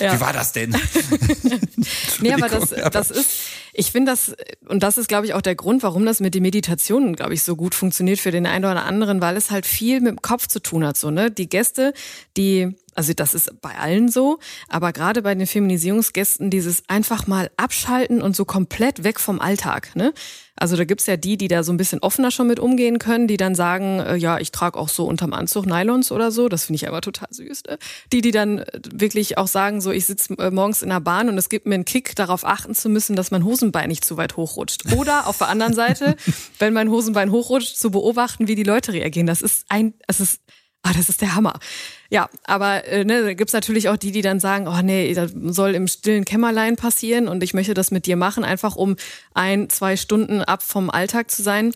Ja. Wie war das denn? nee, aber das, das ist, ich finde das, und das ist, glaube ich, auch der Grund, warum das mit den Meditationen, glaube ich, so gut funktioniert für den einen oder anderen, weil es halt viel mit dem Kopf zu tun hat. So, ne? Die Gäste, die also das ist bei allen so, aber gerade bei den Feminisierungsgästen dieses einfach mal abschalten und so komplett weg vom Alltag. Ne? Also da gibt's ja die, die da so ein bisschen offener schon mit umgehen können, die dann sagen, äh, ja, ich trage auch so unterm Anzug Nylons oder so. Das finde ich aber total süß. Ne? Die, die dann äh, wirklich auch sagen, so ich sitze äh, morgens in der Bahn und es gibt mir einen Kick, darauf achten zu müssen, dass mein Hosenbein nicht zu weit hochrutscht. Oder auf der anderen Seite, wenn mein Hosenbein hochrutscht, zu beobachten, wie die Leute reagieren. Das ist ein, es ist Ah, das ist der Hammer. Ja, aber äh, ne, da gibt's natürlich auch die, die dann sagen, oh nee, das soll im stillen Kämmerlein passieren und ich möchte das mit dir machen, einfach um ein, zwei Stunden ab vom Alltag zu sein,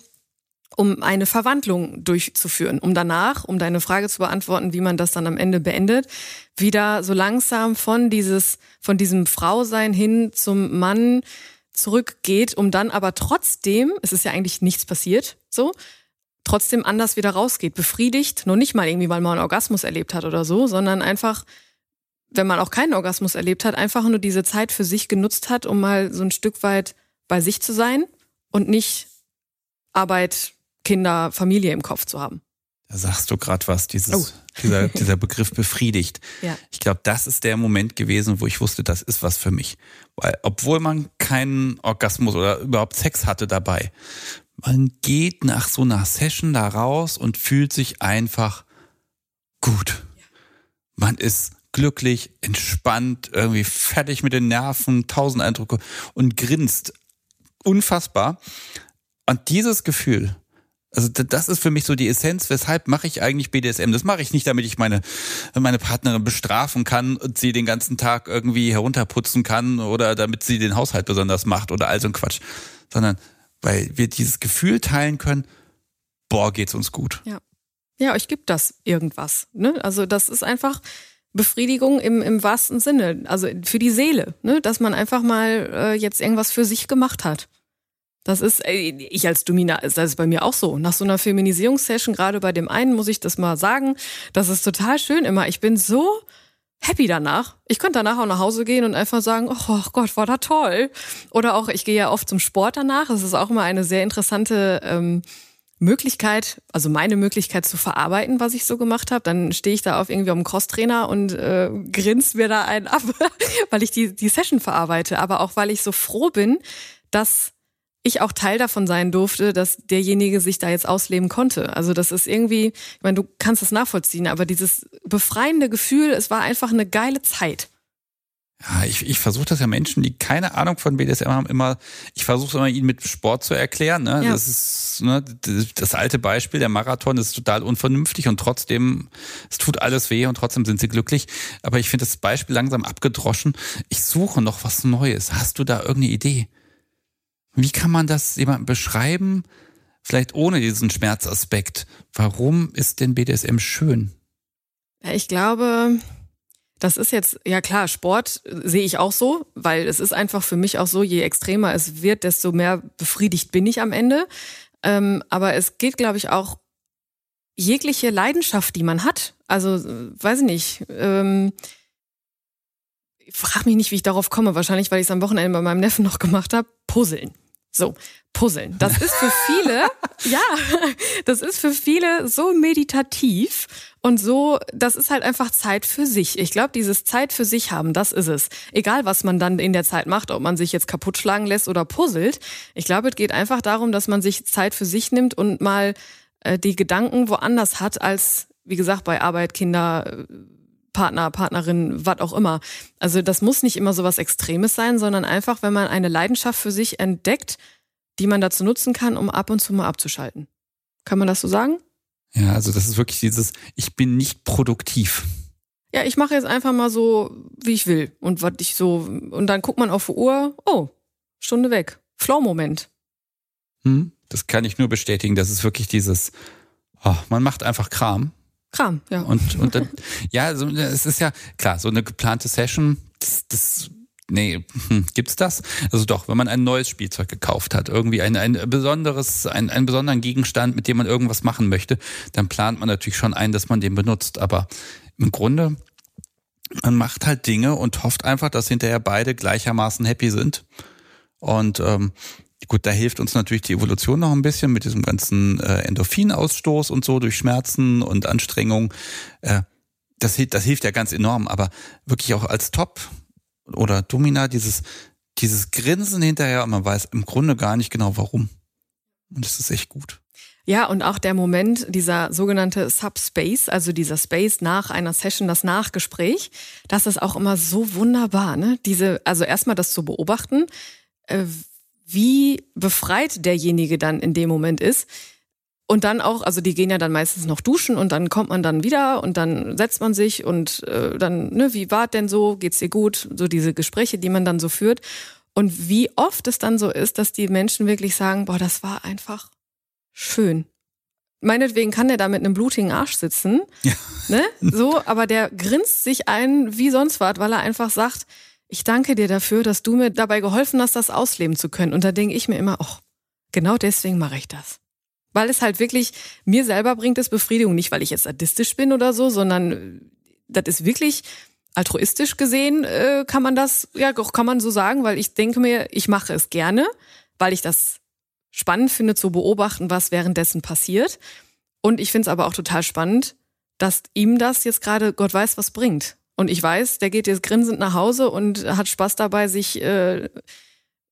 um eine Verwandlung durchzuführen, um danach, um deine Frage zu beantworten, wie man das dann am Ende beendet, wieder so langsam von dieses, von diesem Frausein hin zum Mann zurückgeht, um dann aber trotzdem, es ist ja eigentlich nichts passiert, so, trotzdem anders wieder rausgeht, befriedigt, nur nicht mal irgendwie, weil man einen Orgasmus erlebt hat oder so, sondern einfach, wenn man auch keinen Orgasmus erlebt hat, einfach nur diese Zeit für sich genutzt hat, um mal so ein Stück weit bei sich zu sein und nicht Arbeit, Kinder, Familie im Kopf zu haben. Da sagst du gerade was, dieses, oh. dieser, dieser Begriff befriedigt. Ja. Ich glaube, das ist der Moment gewesen, wo ich wusste, das ist was für mich. Weil, obwohl man keinen Orgasmus oder überhaupt Sex hatte dabei, man geht nach so einer Session da raus und fühlt sich einfach gut. Man ist glücklich, entspannt, irgendwie fertig mit den Nerven, tausend Eindrücke und grinst unfassbar. Und dieses Gefühl, also das ist für mich so die Essenz, weshalb mache ich eigentlich BDSM? Das mache ich nicht, damit ich meine, meine Partnerin bestrafen kann und sie den ganzen Tag irgendwie herunterputzen kann oder damit sie den Haushalt besonders macht oder all so ein Quatsch. Sondern weil wir dieses Gefühl teilen können, boah, geht's uns gut. Ja. Ja, euch gibt das irgendwas. Ne? Also das ist einfach Befriedigung im, im wahrsten Sinne, also für die Seele, ne? dass man einfach mal äh, jetzt irgendwas für sich gemacht hat. Das ist, ich als Domina, das ist bei mir auch so. Nach so einer Feminisierungssession, gerade bei dem einen, muss ich das mal sagen, das ist total schön immer. Ich bin so happy danach. Ich könnte danach auch nach Hause gehen und einfach sagen, oh Gott, war da toll. Oder auch, ich gehe ja oft zum Sport danach. Es ist auch immer eine sehr interessante ähm, Möglichkeit, also meine Möglichkeit zu verarbeiten, was ich so gemacht habe. Dann stehe ich da auf irgendwie am Crosstrainer und äh, grinst mir da einen ab, weil ich die, die Session verarbeite. Aber auch, weil ich so froh bin, dass ich auch Teil davon sein durfte, dass derjenige sich da jetzt ausleben konnte. Also das ist irgendwie, ich meine, du kannst es nachvollziehen, aber dieses befreiende Gefühl, es war einfach eine geile Zeit. Ja, ich, ich versuche das ja Menschen, die keine Ahnung von BDSM haben, immer, ich versuche immer ihnen mit Sport zu erklären. Ne? Ja. Das ist ne, das alte Beispiel, der Marathon ist total unvernünftig und trotzdem, es tut alles weh und trotzdem sind sie glücklich. Aber ich finde das Beispiel langsam abgedroschen. Ich suche noch was Neues. Hast du da irgendeine Idee? Wie kann man das jemandem beschreiben, vielleicht ohne diesen Schmerzaspekt? Warum ist denn BDSM schön? Ich glaube, das ist jetzt, ja klar, Sport sehe ich auch so, weil es ist einfach für mich auch so, je extremer es wird, desto mehr befriedigt bin ich am Ende. Ähm, aber es geht, glaube ich, auch jegliche Leidenschaft, die man hat. Also, weiß ich nicht. Ähm, frag mich nicht, wie ich darauf komme. Wahrscheinlich, weil ich es am Wochenende bei meinem Neffen noch gemacht habe. Puzzeln. So, Puzzeln. Das ist für viele, ja, das ist für viele so meditativ und so, das ist halt einfach Zeit für sich. Ich glaube, dieses Zeit für sich haben, das ist es. Egal, was man dann in der Zeit macht, ob man sich jetzt kaputt schlagen lässt oder puzzelt. Ich glaube, es geht einfach darum, dass man sich Zeit für sich nimmt und mal äh, die Gedanken woanders hat als, wie gesagt, bei Arbeit, Kinder, Partner, Partnerin, was auch immer. Also das muss nicht immer so was Extremes sein, sondern einfach, wenn man eine Leidenschaft für sich entdeckt, die man dazu nutzen kann, um ab und zu mal abzuschalten. Kann man das so sagen? Ja, also das ist wirklich dieses, ich bin nicht produktiv. Ja, ich mache jetzt einfach mal so, wie ich will. Und was ich so, und dann guckt man auf die Uhr, oh, Stunde weg. Flow-Moment. Hm, das kann ich nur bestätigen. Das ist wirklich dieses, oh, man macht einfach Kram Kram, ja. Und, und dann, ja, also, es ist ja klar, so eine geplante Session, das, das Nee, hm, gibt's das? Also doch, wenn man ein neues Spielzeug gekauft hat, irgendwie ein, ein besonderes, ein, einen besonderen Gegenstand, mit dem man irgendwas machen möchte, dann plant man natürlich schon ein, dass man den benutzt. Aber im Grunde, man macht halt Dinge und hofft einfach, dass hinterher beide gleichermaßen happy sind. Und ähm, Gut, da hilft uns natürlich die Evolution noch ein bisschen mit diesem ganzen äh, Endorphinausstoß und so durch Schmerzen und Anstrengung. Äh, das, das hilft ja ganz enorm, aber wirklich auch als Top oder Domina, dieses, dieses Grinsen hinterher, man weiß im Grunde gar nicht genau warum. Und das ist echt gut. Ja, und auch der Moment, dieser sogenannte Subspace, also dieser Space nach einer Session, das Nachgespräch, das ist auch immer so wunderbar, ne? Diese, also erstmal das zu beobachten, äh, wie befreit derjenige dann in dem Moment ist. Und dann auch, also die gehen ja dann meistens noch duschen und dann kommt man dann wieder und dann setzt man sich und äh, dann, ne, wie war denn so, geht's dir gut? So diese Gespräche, die man dann so führt. Und wie oft es dann so ist, dass die Menschen wirklich sagen, boah, das war einfach schön. Meinetwegen kann der da mit einem blutigen Arsch sitzen, ja. ne? So, aber der grinst sich ein wie sonst was, weil er einfach sagt, ich danke dir dafür, dass du mir dabei geholfen hast, das ausleben zu können. Und da denke ich mir immer, ach, genau deswegen mache ich das. Weil es halt wirklich, mir selber bringt es Befriedigung. Nicht, weil ich jetzt sadistisch bin oder so, sondern äh, das ist wirklich altruistisch gesehen, äh, kann man das, ja, doch kann man so sagen, weil ich denke mir, ich mache es gerne, weil ich das spannend finde zu beobachten, was währenddessen passiert. Und ich finde es aber auch total spannend, dass ihm das jetzt gerade Gott weiß was bringt. Und ich weiß, der geht jetzt grinsend nach Hause und hat Spaß dabei, sich äh,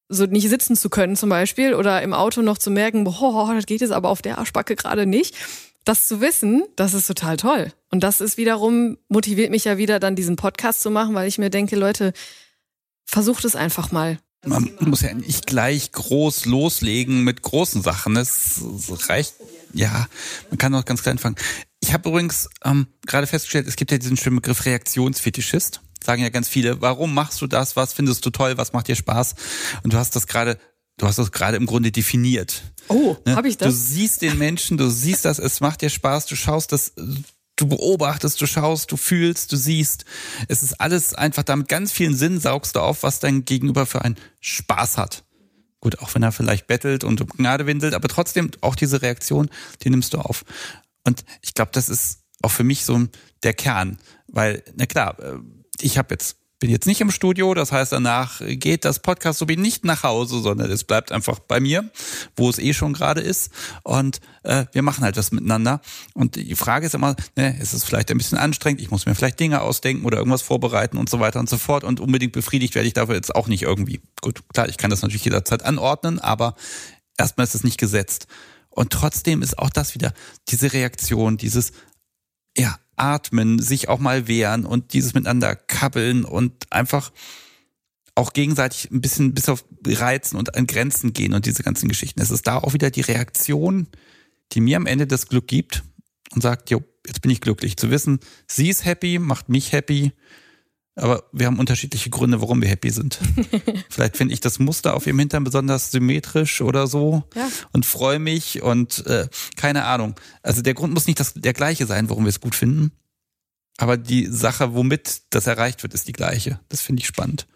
so nicht sitzen zu können zum Beispiel oder im Auto noch zu merken, boah, das geht jetzt aber auf der Arschbacke gerade nicht. Das zu wissen, das ist total toll. Und das ist wiederum, motiviert mich ja wieder dann diesen Podcast zu machen, weil ich mir denke, Leute, versucht es einfach mal. Man muss ja nicht gleich groß loslegen mit großen Sachen. Es reicht, ja, man kann auch ganz klein fangen. Ich habe übrigens ähm, gerade festgestellt, es gibt ja diesen schönen Begriff Reaktionsfetischist. Sagen ja ganz viele, warum machst du das? Was findest du toll? Was macht dir Spaß? Und du hast das gerade, du hast das gerade im Grunde definiert. Oh, ne? habe ich das? Du siehst den Menschen, du siehst das, es macht dir Spaß, du schaust das, du beobachtest, du schaust, du fühlst, du siehst. Es ist alles einfach damit ganz vielen Sinn saugst du auf, was dein Gegenüber für einen Spaß hat. Gut, auch wenn er vielleicht bettelt und um Gnade windelt, aber trotzdem auch diese Reaktion, die nimmst du auf. Und ich glaube, das ist auch für mich so der Kern. Weil, na klar, äh, ich habe jetzt bin jetzt nicht im Studio, das heißt, danach geht das Podcast so wie nicht nach Hause, sondern es bleibt einfach bei mir, wo es eh schon gerade ist. Und äh, wir machen halt das miteinander. Und die Frage ist immer, ne, ist es vielleicht ein bisschen anstrengend, ich muss mir vielleicht Dinge ausdenken oder irgendwas vorbereiten und so weiter und so fort. Und unbedingt befriedigt werde ich dafür jetzt auch nicht irgendwie. Gut, klar, ich kann das natürlich jederzeit anordnen, aber erstmal ist es nicht gesetzt. Und trotzdem ist auch das wieder diese Reaktion, dieses, ja, atmen, sich auch mal wehren und dieses miteinander kabbeln und einfach auch gegenseitig ein bisschen bis auf Reizen und an Grenzen gehen und diese ganzen Geschichten. Es ist da auch wieder die Reaktion, die mir am Ende das Glück gibt und sagt, jo, jetzt bin ich glücklich. Zu wissen, sie ist happy, macht mich happy aber wir haben unterschiedliche Gründe, warum wir happy sind. Vielleicht finde ich das Muster auf ihrem Hintern besonders symmetrisch oder so ja. und freue mich und äh, keine Ahnung. Also der Grund muss nicht das, der gleiche sein, warum wir es gut finden. Aber die Sache, womit das erreicht wird, ist die gleiche. Das finde ich spannend.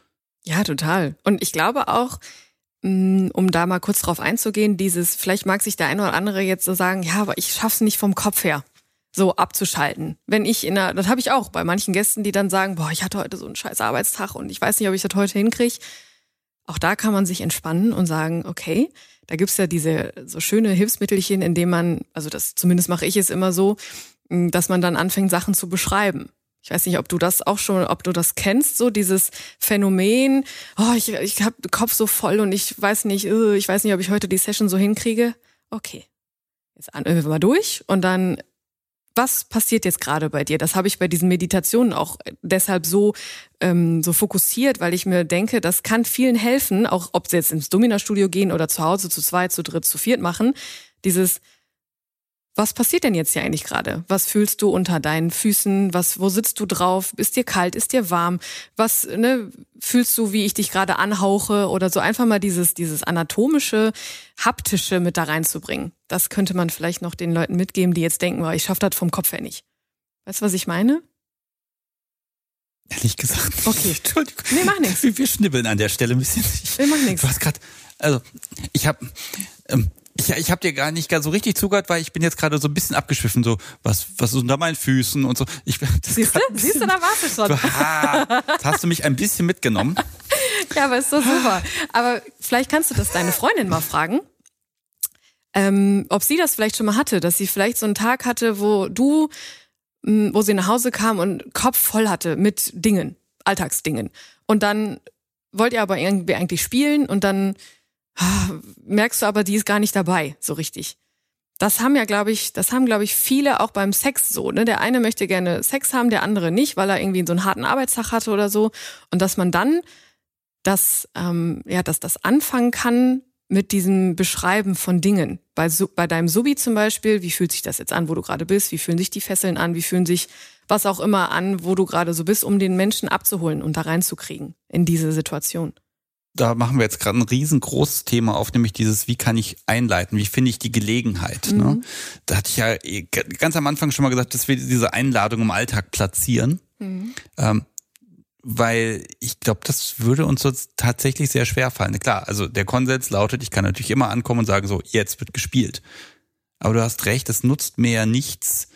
Ja, total. Und ich glaube auch, mm, um da mal kurz drauf einzugehen, dieses, vielleicht mag sich der eine oder andere jetzt so sagen, ja, aber ich schaff's nicht vom Kopf her so abzuschalten. Wenn ich in einer, das habe ich auch bei manchen Gästen, die dann sagen, boah, ich hatte heute so einen scheiß Arbeitstag und ich weiß nicht, ob ich das heute hinkriege. Auch da kann man sich entspannen und sagen, okay, da gibt's ja diese so schöne Hilfsmittelchen, in dem man, also das zumindest mache ich es immer so, dass man dann anfängt, Sachen zu beschreiben. Ich weiß nicht, ob du das auch schon, ob du das kennst, so dieses Phänomen, oh, ich, ich habe den Kopf so voll und ich weiß nicht, äh, ich weiß nicht, ob ich heute die Session so hinkriege. Okay. Jetzt atmen wir mal durch und dann was passiert jetzt gerade bei dir? Das habe ich bei diesen Meditationen auch deshalb so, ähm, so fokussiert, weil ich mir denke, das kann vielen helfen, auch ob sie jetzt ins Domina-Studio gehen oder zu Hause zu zweit, zu dritt, zu viert machen. Dieses was passiert denn jetzt hier eigentlich gerade? Was fühlst du unter deinen Füßen? Was, wo sitzt du drauf? Ist dir kalt? Ist dir warm? Was, ne, fühlst du, wie ich dich gerade anhauche? Oder so einfach mal dieses, dieses anatomische, haptische mit da reinzubringen. Das könnte man vielleicht noch den Leuten mitgeben, die jetzt denken, oh, ich schaffe das vom Kopf her nicht. Weißt du, was ich meine? Ehrlich gesagt. Okay. Entschuldigung. Nee, mach nichts. Wir, wir schnibbeln an der Stelle ein bisschen. Wir machen nichts. Du hast gerade, also, ich habe, ähm, ich, ich habe dir gar nicht ganz so richtig zugehört, weil ich bin jetzt gerade so ein bisschen abgeschwiffen, so was was ist unter meinen Füßen und so. Ich, Siehst du? Siehst du, da warst du schon. Ah, hast du mich ein bisschen mitgenommen. ja, aber ist doch super. Aber vielleicht kannst du das deine Freundin mal fragen, ähm, ob sie das vielleicht schon mal hatte, dass sie vielleicht so einen Tag hatte, wo du, mm, wo sie nach Hause kam und Kopf voll hatte mit Dingen, Alltagsdingen. Und dann wollt ihr aber irgendwie eigentlich spielen und dann merkst du aber, die ist gar nicht dabei, so richtig. Das haben ja, glaube ich, das haben, glaube ich, viele auch beim Sex so. Ne? Der eine möchte gerne Sex haben, der andere nicht, weil er irgendwie so einen harten Arbeitstag hatte oder so. Und dass man dann das, ähm, ja, dass das anfangen kann mit diesem Beschreiben von Dingen. Bei, bei deinem Subi zum Beispiel, wie fühlt sich das jetzt an, wo du gerade bist? Wie fühlen sich die Fesseln an? Wie fühlen sich was auch immer an, wo du gerade so bist, um den Menschen abzuholen und da reinzukriegen in diese Situation? Da machen wir jetzt gerade ein riesengroßes Thema auf, nämlich dieses, wie kann ich einleiten, wie finde ich die Gelegenheit. Ne? Mhm. Ne? Da hatte ich ja eh ganz am Anfang schon mal gesagt, dass wir diese Einladung im Alltag platzieren. Mhm. Ähm, weil ich glaube, das würde uns so tatsächlich sehr schwer fallen. Klar, also der Konsens lautet, ich kann natürlich immer ankommen und sagen, so, jetzt wird gespielt. Aber du hast recht, es nutzt mir ja nichts,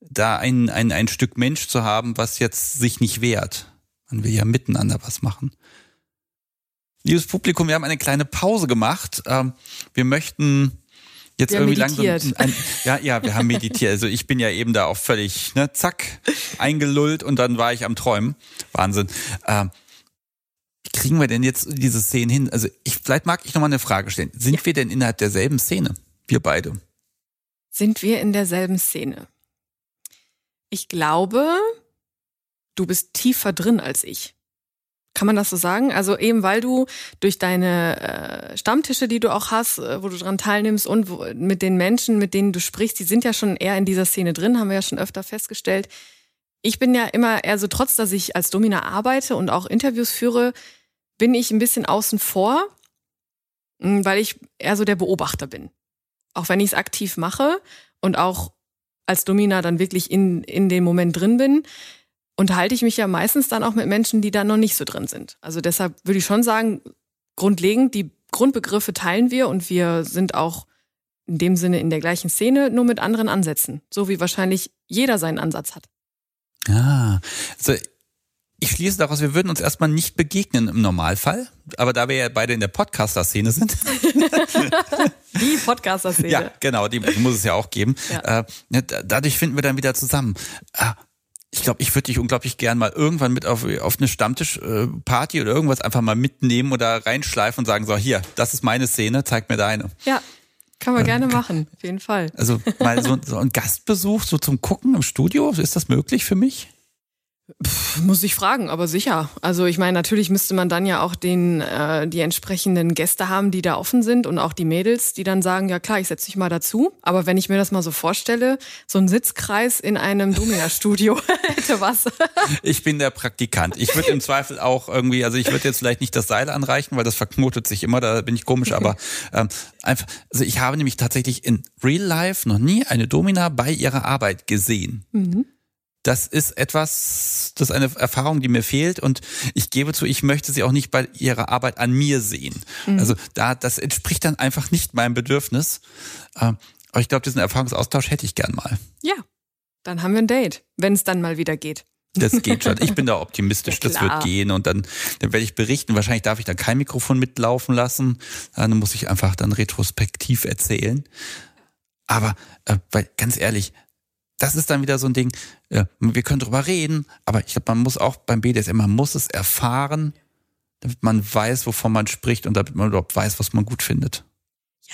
da ein, ein, ein Stück Mensch zu haben, was jetzt sich nicht wehrt. Man will ja miteinander was machen. Liebes Publikum, wir haben eine kleine Pause gemacht. Ähm, wir möchten jetzt wir irgendwie langsam. Ein, ja, ja, wir haben meditiert. Also ich bin ja eben da auch völlig, ne, zack, eingelullt und dann war ich am Träumen. Wahnsinn. Ähm, wie kriegen wir denn jetzt diese Szene hin? Also ich, vielleicht mag ich nochmal eine Frage stellen. Sind ja. wir denn innerhalb derselben Szene? Wir beide. Sind wir in derselben Szene? Ich glaube, du bist tiefer drin als ich. Kann man das so sagen? Also eben weil du durch deine äh, Stammtische, die du auch hast, äh, wo du dran teilnimmst und wo, mit den Menschen, mit denen du sprichst, die sind ja schon eher in dieser Szene drin, haben wir ja schon öfter festgestellt. Ich bin ja immer eher so, trotz dass ich als Domina arbeite und auch Interviews führe, bin ich ein bisschen außen vor, hm, weil ich eher so der Beobachter bin. Auch wenn ich es aktiv mache und auch als Domina dann wirklich in, in dem Moment drin bin, unterhalte ich mich ja meistens dann auch mit Menschen, die da noch nicht so drin sind. Also deshalb würde ich schon sagen, grundlegend, die Grundbegriffe teilen wir und wir sind auch in dem Sinne in der gleichen Szene, nur mit anderen Ansätzen. So wie wahrscheinlich jeder seinen Ansatz hat. Ah, also ich schließe daraus, wir würden uns erstmal nicht begegnen im Normalfall. Aber da wir ja beide in der Podcaster-Szene sind. die Podcaster-Szene. Ja, genau, die muss es ja auch geben. Ja. Äh, dadurch finden wir dann wieder zusammen. Äh, ich glaube, ich würde dich unglaublich gern mal irgendwann mit auf, auf eine Stammtischparty oder irgendwas einfach mal mitnehmen oder reinschleifen und sagen, so, hier, das ist meine Szene, zeig mir deine. Ja, kann man gerne machen, auf jeden Fall. Also mal so, so ein Gastbesuch so zum Gucken im Studio, ist das möglich für mich? Pff, muss ich fragen, aber sicher. Also ich meine, natürlich müsste man dann ja auch den äh, die entsprechenden Gäste haben, die da offen sind und auch die Mädels, die dann sagen, ja klar, ich setze dich mal dazu. Aber wenn ich mir das mal so vorstelle, so ein Sitzkreis in einem Domina-Studio hätte was. ich bin der Praktikant. Ich würde im Zweifel auch irgendwie, also ich würde jetzt vielleicht nicht das Seil anreichen, weil das verknotet sich immer, da bin ich komisch, aber ähm, einfach, also ich habe nämlich tatsächlich in Real Life noch nie eine Domina bei ihrer Arbeit gesehen. Mhm das ist etwas, das ist eine Erfahrung, die mir fehlt und ich gebe zu, ich möchte sie auch nicht bei ihrer Arbeit an mir sehen. Mhm. Also da, das entspricht dann einfach nicht meinem Bedürfnis. Ähm, aber ich glaube, diesen Erfahrungsaustausch hätte ich gern mal. Ja, dann haben wir ein Date, wenn es dann mal wieder geht. Das geht schon. Ich bin da optimistisch, ja, das wird gehen und dann, dann werde ich berichten. Wahrscheinlich darf ich da kein Mikrofon mitlaufen lassen. Dann muss ich einfach dann retrospektiv erzählen. Aber äh, weil ganz ehrlich, das ist dann wieder so ein Ding, ja, wir können drüber reden, aber ich glaube, man muss auch beim BDSM, man muss es erfahren, damit man weiß, wovon man spricht und damit man überhaupt weiß, was man gut findet.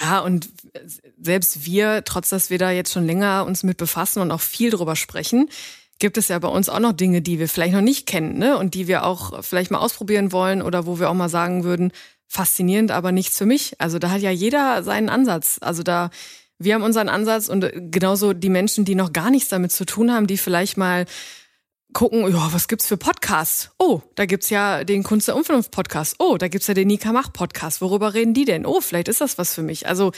Ja, und selbst wir, trotz dass wir da jetzt schon länger uns mit befassen und auch viel drüber sprechen, gibt es ja bei uns auch noch Dinge, die wir vielleicht noch nicht kennen, ne? Und die wir auch vielleicht mal ausprobieren wollen oder wo wir auch mal sagen würden, faszinierend, aber nichts für mich. Also da hat ja jeder seinen Ansatz. Also da wir haben unseren Ansatz und genauso die Menschen, die noch gar nichts damit zu tun haben, die vielleicht mal gucken, ja, was gibt's für Podcasts? Oh, da gibt's ja den Kunst der Unvernunft Podcast. Oh, da gibt's ja den Nika Mach Podcast. Worüber reden die denn? Oh, vielleicht ist das was für mich. Also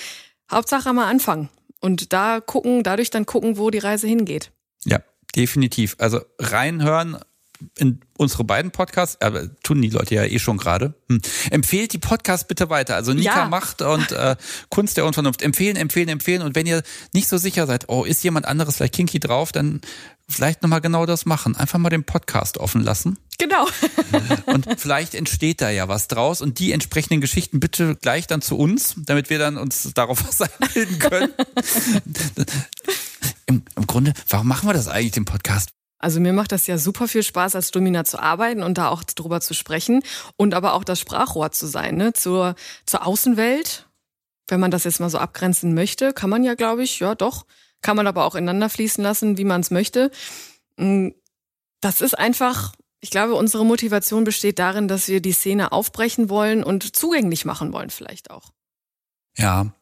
Hauptsache mal anfangen und da gucken, dadurch dann gucken, wo die Reise hingeht. Ja, definitiv. Also reinhören, in unsere beiden Podcasts, aber tun die Leute ja eh schon gerade. Hm. Empfehlt die Podcasts bitte weiter. Also Nika ja. Macht und äh, Kunst der Unvernunft. Empfehlen, empfehlen, empfehlen. Und wenn ihr nicht so sicher seid, oh, ist jemand anderes vielleicht kinky drauf, dann vielleicht nochmal genau das machen. Einfach mal den Podcast offen lassen. Genau. und vielleicht entsteht da ja was draus und die entsprechenden Geschichten bitte gleich dann zu uns, damit wir dann uns darauf was einbilden können. Im, Im Grunde, warum machen wir das eigentlich, den Podcast? Also mir macht das ja super viel Spaß, als Domina zu arbeiten und da auch drüber zu sprechen und aber auch das Sprachrohr zu sein, ne? Zur, zur Außenwelt. Wenn man das jetzt mal so abgrenzen möchte, kann man ja, glaube ich, ja doch, kann man aber auch ineinander fließen lassen, wie man es möchte. Mm, das ist einfach, ich glaube, unsere Motivation besteht darin, dass wir die Szene aufbrechen wollen und zugänglich machen wollen, vielleicht auch. Ja,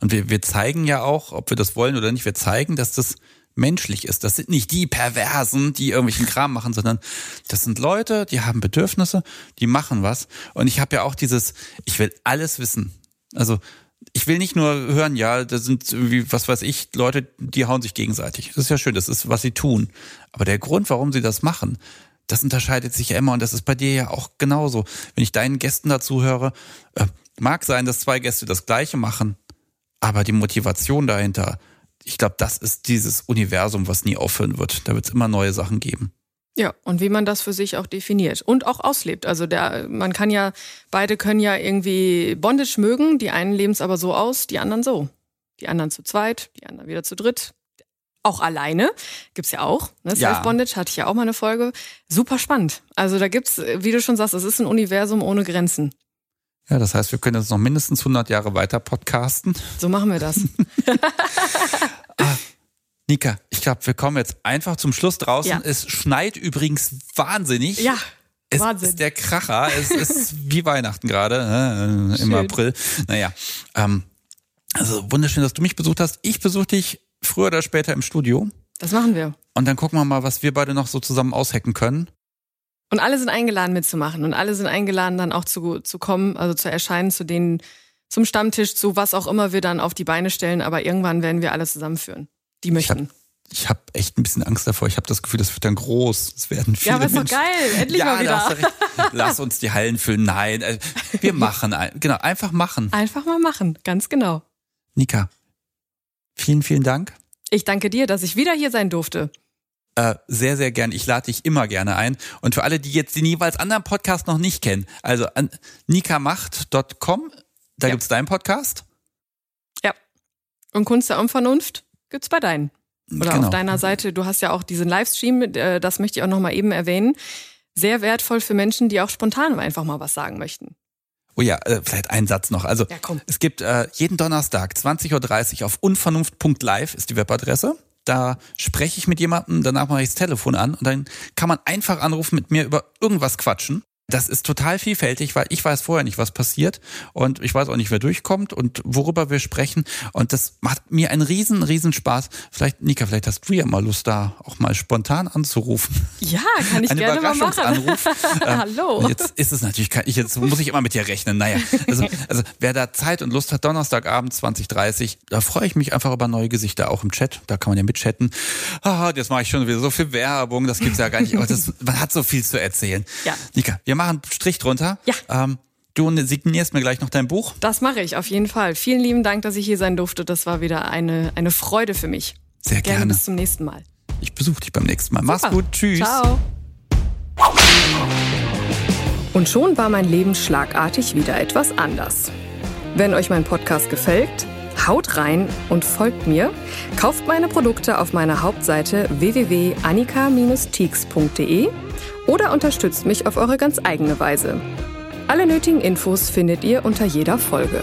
und wir, wir zeigen ja auch, ob wir das wollen oder nicht, wir zeigen, dass das menschlich ist. Das sind nicht die Perversen, die irgendwelchen Kram machen, sondern das sind Leute, die haben Bedürfnisse, die machen was. Und ich habe ja auch dieses, ich will alles wissen. Also ich will nicht nur hören, ja, das sind irgendwie, was weiß ich, Leute, die hauen sich gegenseitig. Das ist ja schön, das ist, was sie tun. Aber der Grund, warum sie das machen, das unterscheidet sich ja immer und das ist bei dir ja auch genauso. Wenn ich deinen Gästen dazu höre, äh, mag sein, dass zwei Gäste das Gleiche machen, aber die Motivation dahinter, ich glaube, das ist dieses Universum, was nie aufhören wird. Da wird es immer neue Sachen geben. Ja, und wie man das für sich auch definiert und auch auslebt. Also der, man kann ja, beide können ja irgendwie Bondage mögen, die einen leben es aber so aus, die anderen so. Die anderen zu zweit, die anderen wieder zu dritt. Auch alleine gibt's ja auch. Ne? Self-Bondage hatte ich ja auch mal eine Folge. Super spannend. Also da gibt's, wie du schon sagst, es ist ein Universum ohne Grenzen. Ja, das heißt, wir können jetzt noch mindestens 100 Jahre weiter podcasten. So machen wir das. ah, Nika, ich glaube, wir kommen jetzt einfach zum Schluss draußen. Ja. Es schneit übrigens wahnsinnig. Ja. Es Wahnsinn. ist der Kracher. Es ist wie Weihnachten gerade äh, im April. Naja, ähm, also wunderschön, dass du mich besucht hast. Ich besuche dich früher oder später im Studio. Das machen wir. Und dann gucken wir mal, was wir beide noch so zusammen aushacken können. Und alle sind eingeladen mitzumachen und alle sind eingeladen dann auch zu, zu kommen, also zu erscheinen, zu denen, zum Stammtisch, zu was auch immer wir dann auf die Beine stellen, aber irgendwann werden wir alle zusammenführen, die möchten. Ich habe hab echt ein bisschen Angst davor. Ich habe das Gefühl, das wird dann groß. Es werden viele Ja, aber ist doch geil. Endlich ja, mal wieder. Lass uns die Hallen füllen. Nein, äh, wir machen. Genau, einfach machen. Einfach mal machen, ganz genau. Nika, vielen, vielen Dank. Ich danke dir, dass ich wieder hier sein durfte. Äh, sehr, sehr gern. Ich lade dich immer gerne ein. Und für alle, die jetzt den jeweils anderen Podcast noch nicht kennen, also an nikamacht.com, da Ja. gibt's deinen Podcast. Ja. Und Kunst der Unvernunft gibt's bei deinen. Oder Genau. auf deiner Seite. Du hast ja auch diesen Livestream, äh, das möchte ich auch nochmal eben erwähnen. Sehr wertvoll für Menschen, die auch spontan einfach mal was sagen möchten. Oh ja, äh, vielleicht ein Satz noch. Also Ja, es gibt äh, jeden Donnerstag 20.30 Uhr auf unvernunft.live ist die Webadresse. Da spreche ich mit jemandem, danach mache ich das Telefon an und dann kann man einfach anrufen, mit mir über irgendwas quatschen. Das ist total vielfältig, weil ich weiß vorher nicht, was passiert und ich weiß auch nicht, wer durchkommt und worüber wir sprechen. Und das macht mir einen riesen, riesen Spaß. Vielleicht, Nika, vielleicht hast du ja mal Lust, da auch mal spontan anzurufen. Ja, kann ich Ein gerne mal machen. Ähm, Hallo. Jetzt ist es natürlich, ich, jetzt muss ich immer mit dir rechnen. Naja, also, also wer da Zeit und Lust hat, Donnerstagabend 2030, da freue ich mich einfach über neue Gesichter, auch im Chat. Da kann man ja mitchatten. Ah, jetzt mache ich schon wieder so viel Werbung, das gibt's ja gar nicht. Aber das, man hat so viel zu erzählen. Ja. Nika, wir machen einen Strich drunter. Ja. Ähm, du signierst mir gleich noch dein Buch. Das mache ich auf jeden Fall. Vielen lieben Dank, dass ich hier sein durfte. Das war wieder eine, eine Freude für mich. Sehr Gerne gerne. bis zum nächsten Mal. Ich besuche dich beim nächsten Mal. Mach's Super. gut. Tschüss. Ciao. Und schon war mein Leben schlagartig wieder etwas anders. Wenn euch mein Podcast gefällt, haut rein und folgt mir. Kauft meine Produkte auf meiner Hauptseite www.annika-teaks.de oder unterstützt mich auf eure ganz eigene Weise. Alle nötigen Infos findet ihr unter jeder Folge.